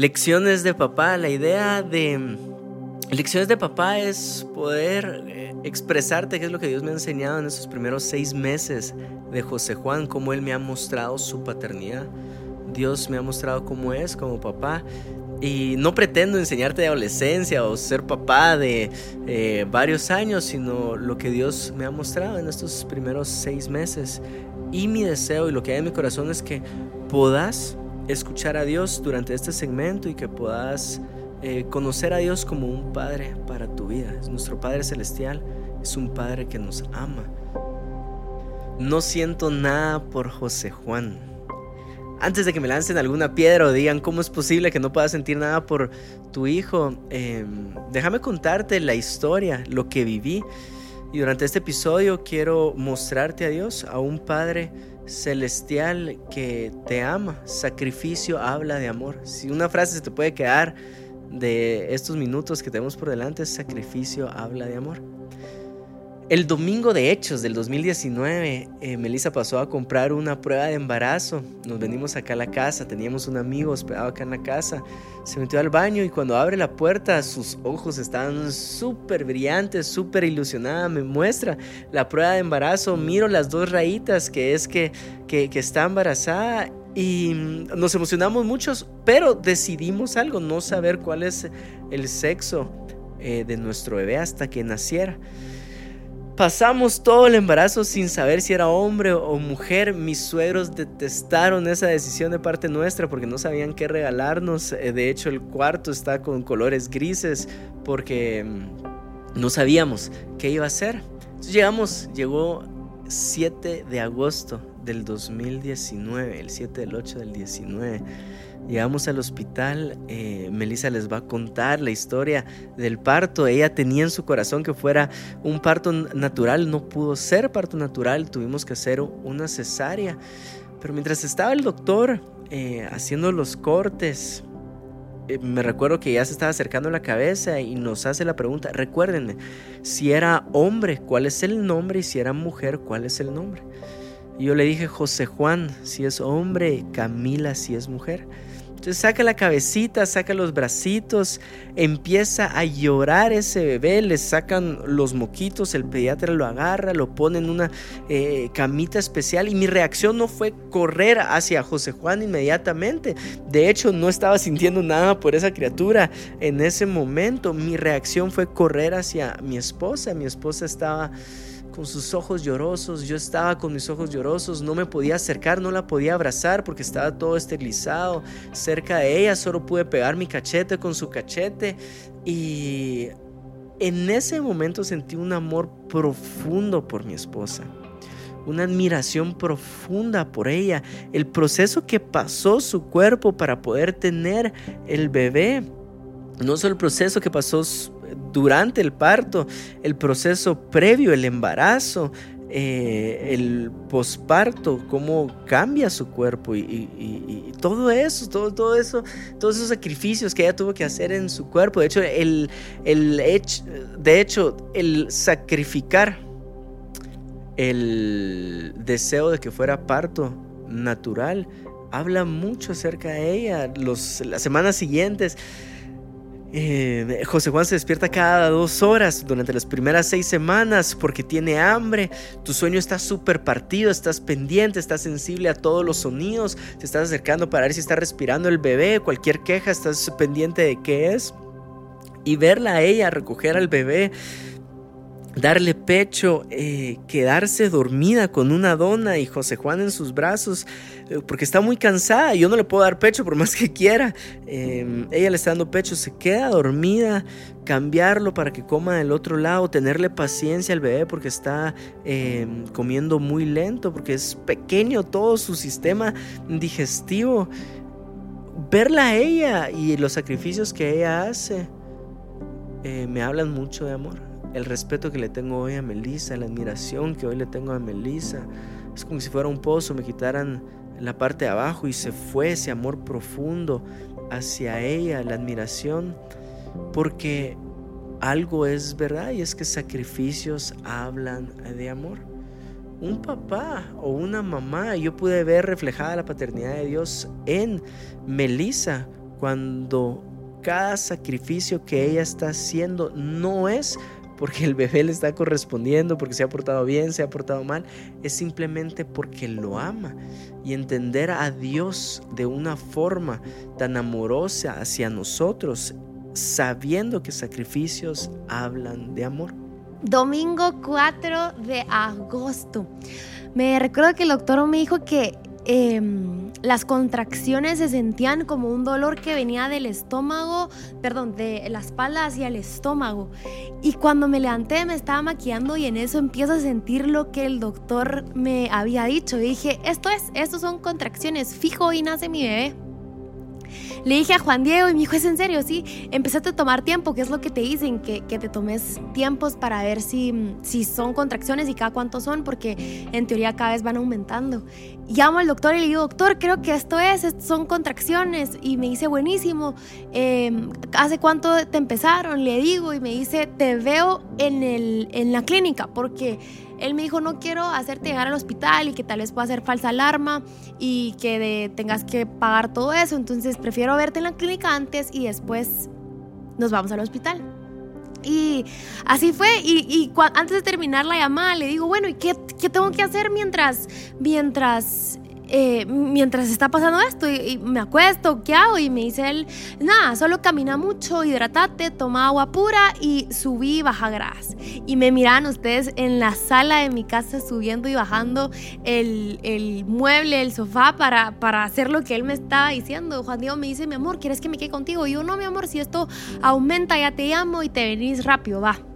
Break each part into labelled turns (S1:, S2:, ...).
S1: Lecciones de papá, la idea de lecciones de papá es poder eh, expresarte qué es lo que Dios me ha enseñado en estos primeros seis meses de José Juan, cómo Él me ha mostrado su paternidad. Dios me ha mostrado cómo es como papá. Y no pretendo enseñarte de adolescencia o ser papá de eh, varios años, sino lo que Dios me ha mostrado en estos primeros seis meses. Y mi deseo y lo que hay en mi corazón es que puedas escuchar a Dios durante este segmento y que puedas eh, conocer a Dios como un Padre para tu vida. Es nuestro Padre Celestial, es un Padre que nos ama. No siento nada por José Juan. Antes de que me lancen alguna piedra o digan cómo es posible que no puedas sentir nada por tu hijo, em, déjame contarte la historia, lo que viví. Y durante este episodio quiero mostrarte a Dios, a un Padre celestial que te ama. Sacrificio habla de amor. Si una frase se te puede quedar de estos minutos que tenemos por delante, sacrificio habla de amor. El domingo de Hechos del 2019, eh, Melissa pasó a comprar una prueba de embarazo. Nos venimos acá a la casa, teníamos un amigo hospedado acá en la casa. Se metió al baño y cuando abre la puerta, sus ojos estaban súper brillantes, súper ilusionada. Me muestra la prueba de embarazo, miro las dos rayitas que es que, que, está embarazada y nos emocionamos muchos, pero decidimos algo, no saber cuál es el sexo eh, de nuestro bebé hasta que naciera. Pasamos todo el embarazo sin saber si era hombre o mujer. Mis suegros detestaron esa decisión de parte nuestra porque no sabían qué regalarnos. Eh, de hecho, el cuarto está con colores grises porque mm, no sabíamos qué iba a ser. Entonces llegamos, llegó 7 de agosto del 2019, el 7 del 8 del 19. Llegamos al hospital, eh, Melissa les va a contar la historia del parto. Ella tenía en su corazón que fuera un parto natural, no pudo ser parto natural, tuvimos que hacer una cesárea. Pero mientras estaba el doctor eh, haciendo los cortes, eh, me recuerdo que ya se estaba acercando la cabeza y nos hace la pregunta, recuérdenme, si era hombre, ¿cuál es el nombre? Y si era mujer, ¿cuál es el nombre? Yo le dije José Juan, si es hombre, Camila, si es mujer. Entonces saca la cabecita, saca los bracitos, empieza a llorar ese bebé, le sacan los moquitos, el pediatra lo agarra, lo pone en una eh, camita especial y mi reacción no fue correr hacia José Juan inmediatamente. De hecho, no estaba sintiendo nada por esa criatura en ese momento. Mi reacción fue correr hacia mi esposa. Mi esposa estaba con sus ojos llorosos, yo estaba con mis ojos llorosos, no me podía acercar, no la podía abrazar porque estaba todo esterilizado cerca de ella, solo pude pegar mi cachete con su cachete y en ese momento sentí un amor profundo por mi esposa una admiración profunda por ella, el proceso que pasó su cuerpo para poder tener el bebé, no solo el proceso que pasó durante el parto, el proceso previo, el embarazo, eh, el posparto, cómo cambia su cuerpo y, todo eso, todo, todo, eso, todos esos sacrificios que ella tuvo que hacer en su cuerpo. De hecho, el, el hecho, de hecho, el sacrificar el deseo de que fuera parto natural habla mucho acerca de ella. Los, las semanas siguientes eh, José Juan se despierta cada dos horas durante las primeras seis semanas porque tiene hambre. Tu sueño está súper partido, estás pendiente, estás sensible a todos los sonidos, te estás acercando para ver si está respirando el bebé, cualquier queja, estás pendiente de qué es. Y verla a ella recoger al bebé darle pecho, eh, quedarse dormida con una dona y José Juan en sus brazos, eh, porque está muy cansada, yo no le puedo dar pecho por más que quiera. Em, ella le está dando pecho, se queda dormida, cambiarlo para que coma del otro lado, tenerle paciencia al bebé porque está em, comiendo muy lento, porque es pequeño todo su sistema digestivo. Verla a ella y los sacrificios que ella hace eh, me hablan mucho de amor el respeto que le tengo hoy a Melissa, la admiración que hoy le tengo a Melissa. Es como si fuera un pozo, me quitaran la parte de abajo y se fue ese amor profundo hacia ella, la admiración, porque algo es verdad y es que sacrificios hablan de amor. Un papá o una mamá, yo pude ver reflejada la paternidad de Dios en Melissa cuando cada sacrificio que ella está haciendo no es porque el bebé le está correspondiendo, porque se ha portado bien, se ha portado mal, es simplemente porque lo ama. Y entender a Dios de una forma tan amorosa hacia nosotros, sabiendo que sacrificios hablan de amor.
S2: Domingo 4 de agosto. Me recuerdo que el doctor me dijo que Em, las contracciones se sentían como un dolor que venía del estómago, perdón, de la espalda hacia el estómago. Y cuando me levanté me estaba maquillando y en eso empiezo a sentir lo que el doctor me había dicho. Dije, esto es, estos son contracciones, fijo y nace mi bebé. Le dije a Juan Diego y me dijo, ¿es en serio? Sí, empezaste a tomar tiempo, que es lo que te dicen, que, que te tomes tiempos para ver si, si son contracciones y cada cuánto son, porque en teoría cada vez van aumentando. Llamo al doctor y le digo, doctor, creo que esto es, son contracciones. Y me dice, buenísimo, em, ¿hace cuánto te empezaron? Le digo y me dice, te veo en, el, en la clínica, porque él me dijo, no quiero hacerte llegar al hospital y que tal vez pueda ser falsa alarma y que tengas que pagar todo eso. Entonces prefiero verte en la clínica antes y después nos vamos al hospital. Y así fue. Y, antes de terminar la llamada le digo, bueno, ¿y qué, qué tengo que hacer mientras, mientras eh, mientras está pasando esto me acuesto, ¿qué hago? Y me dice él, nada, solo camina mucho, hidratate, toma agua pura y subí y baja gras. Y me miran ustedes en la sala de mi casa subiendo y bajando el, el mueble, el sofá para, para hacer lo que él me estaba diciendo. Juan Diego me dice, mi amor, ¿quieres que me quede contigo? Y yo, no, mi amor, si esto aumenta, ya te llamo y te venís rápido, va.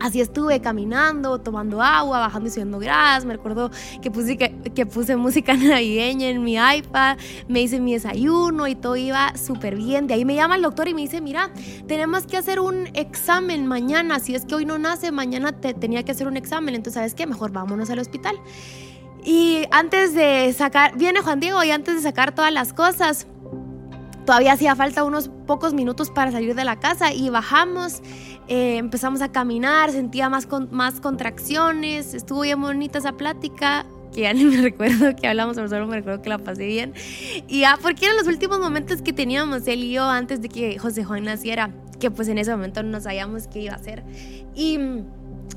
S2: Así estuve caminando, tomando agua, bajando y subiendo gras. Me recuerdo que puse, que, puse música navideña en mi iPad, me hice mi desayuno y todo iba súper bien. De ahí me llama el doctor y me dice, mira, tenemos que hacer un examen mañana. Si es que hoy no nace, mañana te, tenía que hacer un examen. Entonces, ¿sabes qué? Mejor vámonos al hospital. Y antes de sacar, viene Juan Diego y antes de sacar todas las cosas, todavía hacía falta unos pocos minutos para salir de la casa y bajamos eh, empezamos a caminar, sentía más, más contracciones, estuvo bien bonita esa plática que ya ni me recuerdo que hablamos, solo me recuerdo que la pasé bien. Y ya, porque eran los últimos momentos que teníamos él y yo antes de que José Juan naciera, que pues en ese momento no sabíamos qué iba a hacer. Y mm,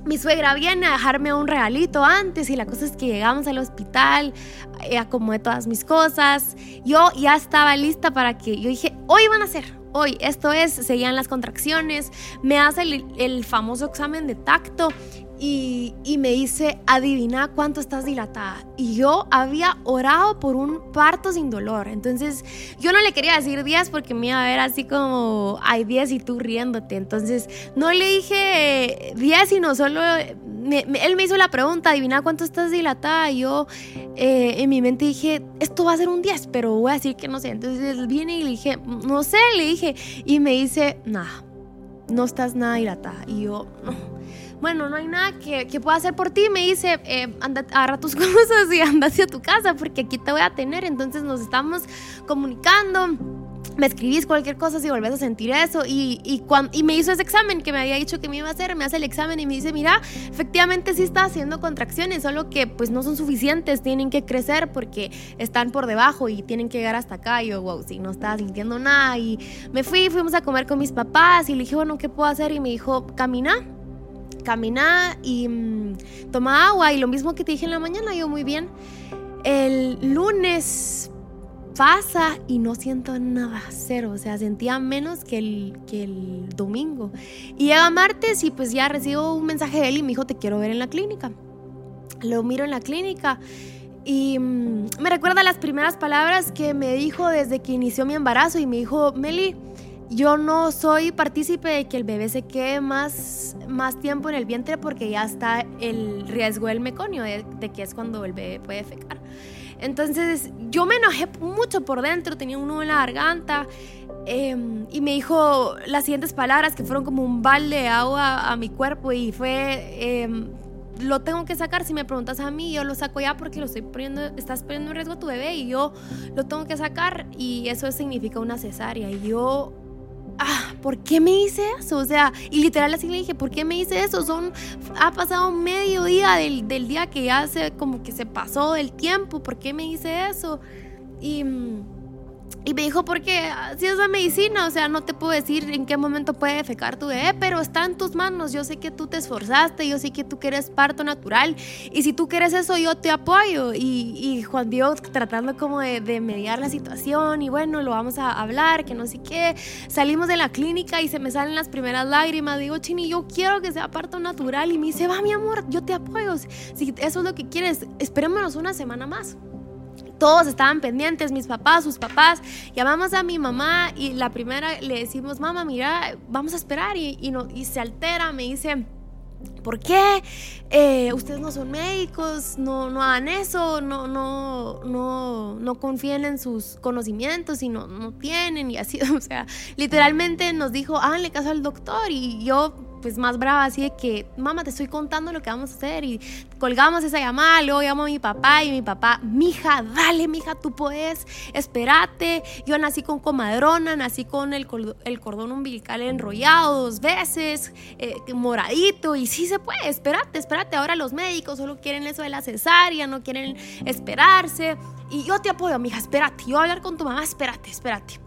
S2: mi suegra viene a dejarme un regalito antes y la cosa es que llegamos al hospital, eh, acomodé todas mis cosas, yo ya estaba lista para que, yo dije, hoy van a ser, hoy. Esto es, seguían las contracciones, me hace el, famoso examen de tacto y, me dice, adivina cuánto estás dilatada. Y yo había orado por un parto sin dolor. Entonces yo no le quería decir 10 porque me iba a ver así como, hay 10 y tú riéndote. Entonces no le dije 10, sino solo, él me hizo la pregunta, adivina cuánto estás dilatada. Y yo eh, en mi mente dije, esto va a ser un 10, pero voy a decir que no sé. Entonces él viene y le dije, no sé, le dije. Y me dice, nada, no estás nada dilatada. Y yo, no bueno, no hay nada que, que pueda hacer por ti. Me dice, eh, anda, agarra tus cosas y anda hacia tu casa porque aquí te voy a tener. Entonces nos estamos comunicando. Me escribís cualquier cosa si volvés a sentir eso. Y, y, y me hizo ese examen que me había dicho que me iba a hacer. Me hace el examen y me dice, mira, efectivamente sí está haciendo contracciones, solo que pues no son suficientes. Tienen que crecer porque están por debajo y tienen que llegar hasta acá. Y yo, wow, sí, no estaba sintiendo nada. Y me fui, fuimos a comer con mis papás y le dije, bueno, ¿qué puedo hacer? Y me dijo, camina camina y mm, toma agua y lo mismo que te dije en la mañana, yo muy bien. El lunes pasa y no siento nada, cero, o sea, sentía menos que el, que el domingo. Y llega martes y pues ya recibo un mensaje de él y me dijo, te quiero ver en la clínica. Lo miro en la clínica y mm, me recuerda las primeras palabras que me dijo desde que inició mi embarazo y me dijo, Meli, yo no soy partícipe de que el bebé se quede más, más tiempo en el vientre porque ya está el riesgo del meconio, de, que es cuando el bebé puede fecar. Entonces yo me enojé mucho por dentro, tenía un nudo en la garganta em, y me dijo las siguientes palabras que fueron como un balde de agua a mi cuerpo y fue, em, lo tengo que sacar, si me preguntas a mí, yo lo saco ya porque lo estoy poniendo, estás poniendo en riesgo a tu bebé y yo lo tengo que sacar y eso significa una cesárea y yo ah, ¿por qué me hice eso? O sea, y literal así le dije, ¿por qué me hice eso? Son, ha pasado medio día del, del día que ya se, como que se pasó del tiempo, ¿por qué me hice eso? Y, Y me dijo, porque si es la medicina, o sea, no te puedo decir en qué momento puede defecar tu bebé, pero está en tus manos. Yo sé que tú te esforzaste, yo sé que tú quieres parto natural. Y si tú quieres eso, yo te apoyo. Y, Juan Dios tratando como de, de, mediar la situación. Y bueno, lo vamos a hablar, que no sé qué. Salimos de la clínica y se me salen las primeras lágrimas. Digo, Chini, yo quiero que sea parto natural. Y me dice, va, mi amor, yo te apoyo. Si eso es lo que quieres, esperémonos una semana más todos estaban pendientes, mis papás, sus papás. Llamamos a mi mamá y la primera le decimos, mamá, mira, vamos a esperar. Y, y, se altera, me dice, ¿por qué? Eh, ustedes no son médicos, no, no hagan eso, no, no, no, no confíen en sus conocimientos y no, no tienen. Y así, o sea, literalmente nos dijo, háganle caso al doctor. Y yo pues más brava, así de que, mamá, te estoy contando lo que vamos a hacer y colgamos esa llamada, luego llamo a mi papá y mi papá, mija, dale, mija, tú puedes, espérate. Yo nací con comadrona, nací con el, cordón umbilical enrollado dos veces, eh, moradito, y sí se puede, espérate, espérate. Ahora los médicos solo quieren eso de la cesárea, no quieren esperarse. Y yo te apoyo, mija, espérate. Yo voy a hablar con tu mamá, espérate, espérate.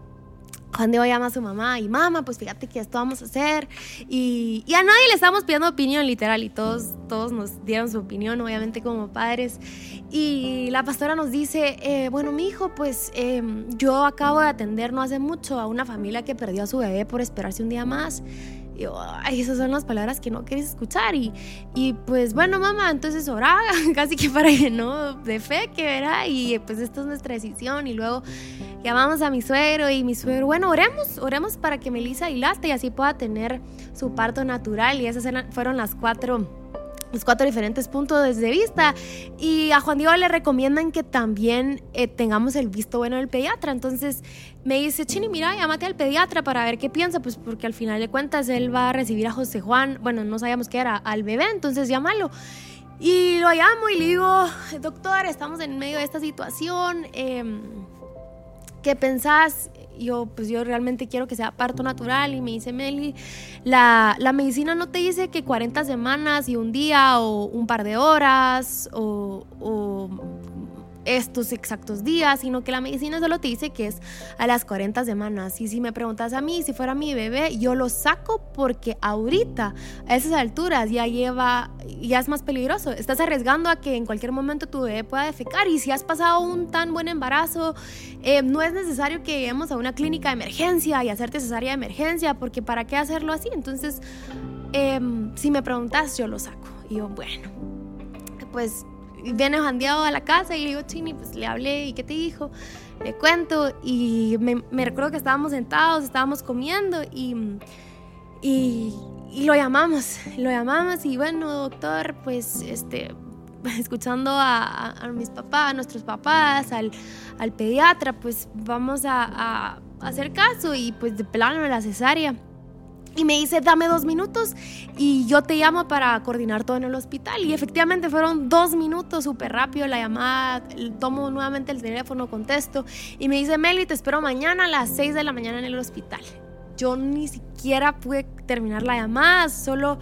S2: Juan Diego llama a su mamá y mamá, pues fíjate que esto vamos a hacer. Y, a nadie le estamos pidiendo opinión literal y todos, todos nos dieron su opinión, obviamente como padres. Y la pastora nos dice, eh, bueno, mi hijo, pues em, yo acabo de atender no hace mucho a una familia que perdió a su bebé por esperarse un día más. Y esas son las palabras que no quieres escuchar. Y, y pues bueno, mamá, entonces orá, casi que para que no, de fe que verá. Y pues esta es nuestra decisión. Y luego llamamos a mi suegro y mi suegro, bueno, oremos, oremos para que Melissa dilate y así pueda tener su parto natural. Y esas fueron las cuatro los cuatro diferentes puntos de vista. Y a Juan Diego le recomiendan que también eh, tengamos el visto bueno del pediatra. Entonces me dice, Chini, mira, llámate al pediatra para ver qué piensa, pues porque al final de cuentas él va a recibir a José Juan. Bueno, no sabíamos qué era, al bebé, entonces llámalo. Y lo llamo y le digo, doctor, estamos en medio de esta situación. Em, ¿qué pensás? Yo, pues yo realmente quiero que sea parto natural y me dice Meli, la, la, medicina no te dice que 40 semanas y un día o un par de horas o, o estos exactos días, sino que la medicina solo te dice que es a las 40 semanas. Y si me preguntas a mí, si fuera mi bebé, yo lo saco porque ahorita, a esas alturas, ya lleva, ya es más peligroso. Estás arriesgando a que en cualquier momento tu bebé pueda defecar. Y si has pasado un tan buen embarazo, eh, no es necesario que lleguemos a una clínica de emergencia y hacerte cesárea de emergencia, porque ¿para qué hacerlo así? Entonces, em, si me preguntas, yo lo saco. Y yo, bueno, pues viene jandeado a la casa y le digo, Chini, pues le hablé y qué te dijo, le cuento y me, recuerdo que estábamos sentados, estábamos comiendo y, y, lo llamamos, lo llamamos y bueno, doctor, pues este, escuchando a, a, mis papás, a nuestros papás, al, al pediatra, pues vamos a, a, hacer caso y pues de plano la cesárea. Y me dice, dame dos minutos y yo te llamo para coordinar todo en el hospital. Y efectivamente fueron dos minutos, súper rápido la llamada. Tomo nuevamente el teléfono, contesto y me dice, Meli, te espero mañana a las seis de la mañana en el hospital. Yo ni siquiera pude terminar la llamada, solo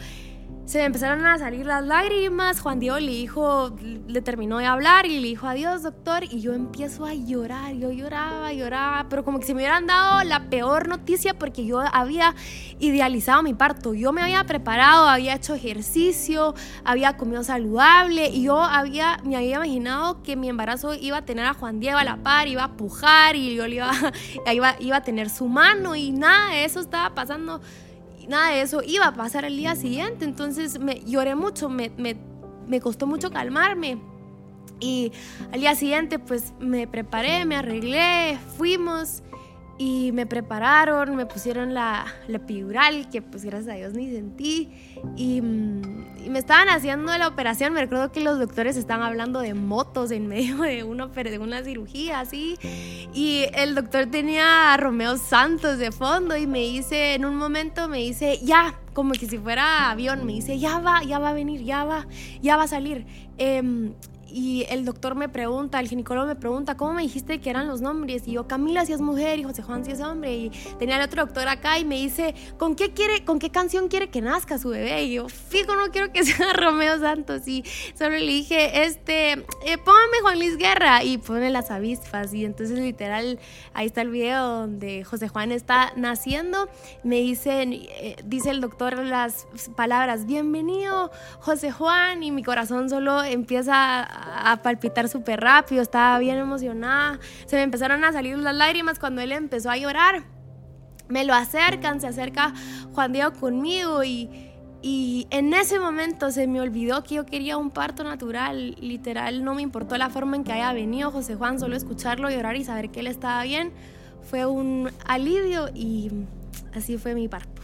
S2: se me empezaron a salir las lágrimas. Juan Diego le dijo, le terminó de hablar y le dijo adiós, doctor. Y yo empiezo a llorar. Yo lloraba, lloraba, pero como que si me hubieran dado la peor noticia porque yo había idealizado mi parto. Yo me había preparado, había hecho ejercicio, había comido saludable y yo había, me había imaginado que mi embarazo iba a tener a Juan Diego a la par, iba a pujar y yo le iba, iba, iba a tener su mano y nada eso estaba pasando nada de eso iba a pasar el día siguiente. Entonces me lloré mucho, me, me, me costó mucho calmarme. Y al día siguiente pues me preparé, me arreglé, fuimos y me prepararon, me pusieron la, la epidural, que pues gracias a Dios ni sentí, y, y, me estaban haciendo la operación, me recuerdo que los doctores estaban hablando de motos en medio de una, de una cirugía, así, y el doctor tenía a Romeo Santos de fondo y me dice, en un momento me dice, ya, como que si fuera avión, me dice, ya va, ya va a venir, ya va, ya va a salir. Eh, y el doctor me pregunta, el ginecólogo me pregunta, ¿cómo me dijiste que eran los nombres? Y yo, Camila si es mujer y José Juan si es hombre. Y tenía el otro doctor acá y me dice, ¿con qué, quiere, con qué canción quiere que nazca su bebé? Y yo, fijo, no quiero que sea Romeo Santos. Y solo le dije, este, eh, póngame Juan Luis Guerra y pone las avispas. Y entonces literal, ahí está el video donde José Juan está naciendo. Me dicen, eh, dice el doctor las palabras, bienvenido José Juan. Y mi corazón solo empieza a palpitar súper rápido, estaba bien emocionada, se me empezaron a salir las lágrimas cuando él empezó a llorar. Me lo acercan, se acerca Juan Diego conmigo y, y en ese momento se me olvidó que yo quería un parto natural. Literal, no me importó la forma en que haya venido José Juan, solo escucharlo llorar y saber que él estaba bien fue un alivio y así fue mi parto.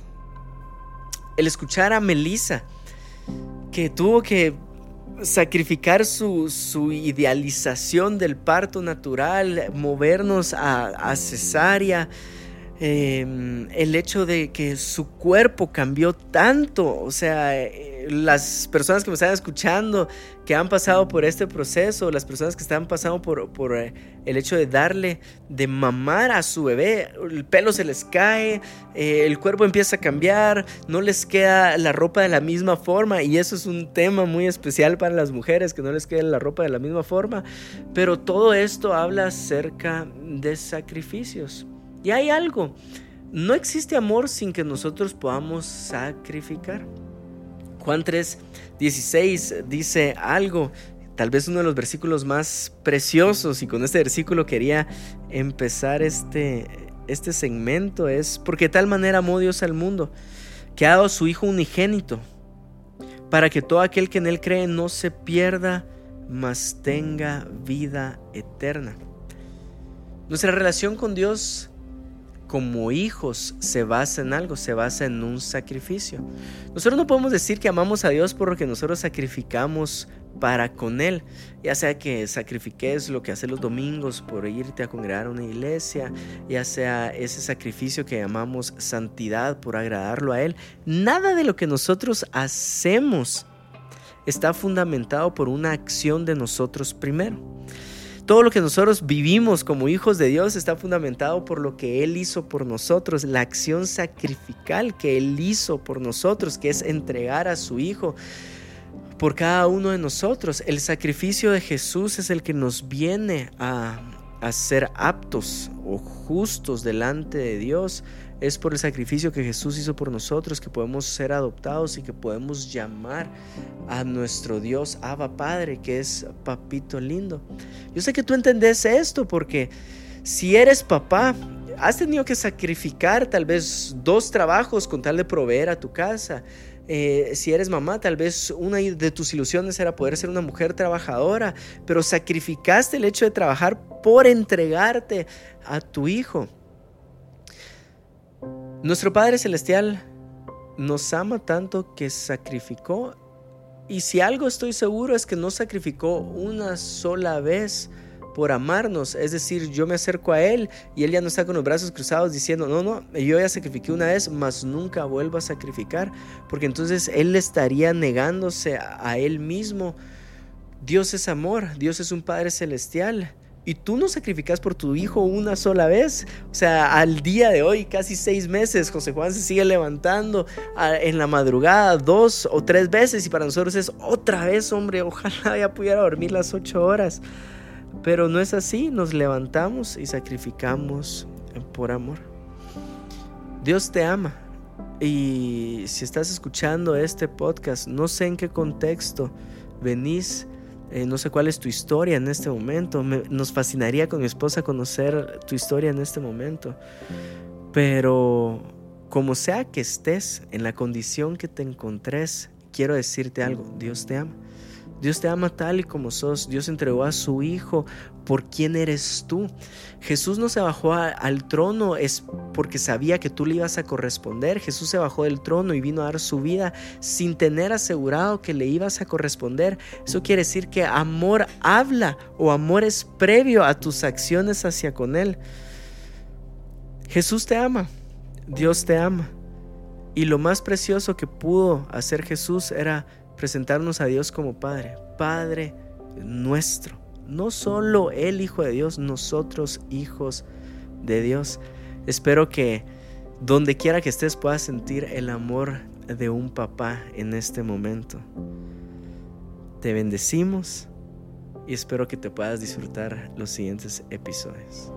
S1: El escuchar a Melissa, que tuvo que sacrificar su, su, idealización del parto natural, movernos a, a cesárea, Em, el hecho de que su cuerpo cambió tanto, o sea, eh, las personas que me están escuchando, que han pasado por este proceso, las personas que están pasando por, eh, el hecho de darle, de mamar a su bebé, el pelo se les cae, eh, el cuerpo empieza a cambiar, no les queda la ropa de la misma forma, y eso es un tema muy especial para las mujeres, que no les quede la ropa de la misma forma, pero todo esto habla acerca de sacrificios. Y hay algo, no existe amor sin que nosotros podamos sacrificar. Juan 3, 16 dice algo, tal vez uno de los versículos más preciosos, y con este versículo quería empezar este, este segmento, es porque de tal manera amó Dios al mundo, que ha dado a su Hijo unigénito, para que todo aquel que en Él cree no se pierda, mas tenga vida eterna. Nuestra relación con Dios como hijos se basa en algo, se basa en un sacrificio. Nosotros no podemos decir que amamos a Dios por lo que nosotros sacrificamos para con Él, ya sea que sacrifiques lo que haces los domingos por irte a congregar a una iglesia, ya sea ese sacrificio que llamamos santidad por agradarlo a Él. Nada de lo que nosotros hacemos está fundamentado por una acción de nosotros primero. Todo lo que nosotros vivimos como hijos de Dios está fundamentado por lo que Él hizo por nosotros, la acción sacrificial que Él hizo por nosotros, que es entregar a su Hijo por cada uno de nosotros. El sacrificio de Jesús es el que nos viene a, a ser aptos o justos delante de Dios es por el sacrificio que Jesús hizo por nosotros que podemos ser adoptados y que podemos llamar a nuestro Dios Abba Padre, que es papito lindo. Yo sé que tú entendés esto porque si eres papá, has tenido que sacrificar tal vez dos trabajos con tal de proveer a tu casa. Eh, si eres mamá, tal vez una de tus ilusiones era poder ser una mujer trabajadora, pero sacrificaste el hecho de trabajar por entregarte a tu hijo. Nuestro Padre Celestial nos ama tanto que sacrificó. Y si algo estoy seguro es que no sacrificó una sola vez por amarnos. Es decir, yo me acerco a Él y Él ya no está con los brazos cruzados diciendo, no, no, yo ya sacrifiqué una vez, mas nunca vuelvo a sacrificar. Porque entonces Él estaría negándose a Él mismo. Dios es amor, Dios es un Padre celestial y tú no sacrificas por tu hijo una sola vez. O sea, al día de hoy, casi seis meses, José Juan se sigue levantando en la madrugada dos o tres veces y para nosotros es otra vez, hombre, ojalá ya pudiera dormir las ocho horas. Pero no es así, nos levantamos y sacrificamos por amor. Dios te ama. Y si estás escuchando este podcast, no sé en qué contexto venís eh, no sé cuál es tu historia en este momento. nos fascinaría con mi esposa conocer tu historia en este momento. Pero como sea que estés, en la condición que te encontres, quiero decirte algo. Dios te ama. Dios te ama tal y como sos. Dios entregó a su Hijo por quién eres tú. Jesús no se bajó al trono es porque sabía que tú le ibas a corresponder. Jesús se bajó del trono y vino a dar su vida sin tener asegurado que le ibas a corresponder. Eso quiere decir que amor habla o amor es previo a tus acciones hacia con Él. Jesús te ama. Dios te ama. Y lo más precioso que pudo hacer Jesús era presentarnos a Dios como Padre. Padre nuestro. No solo el Hijo de Dios, nosotros hijos de Dios. Espero que donde quiera que estés puedas sentir el amor de un papá en este momento. Te bendecimos y espero que te puedas disfrutar los siguientes episodios.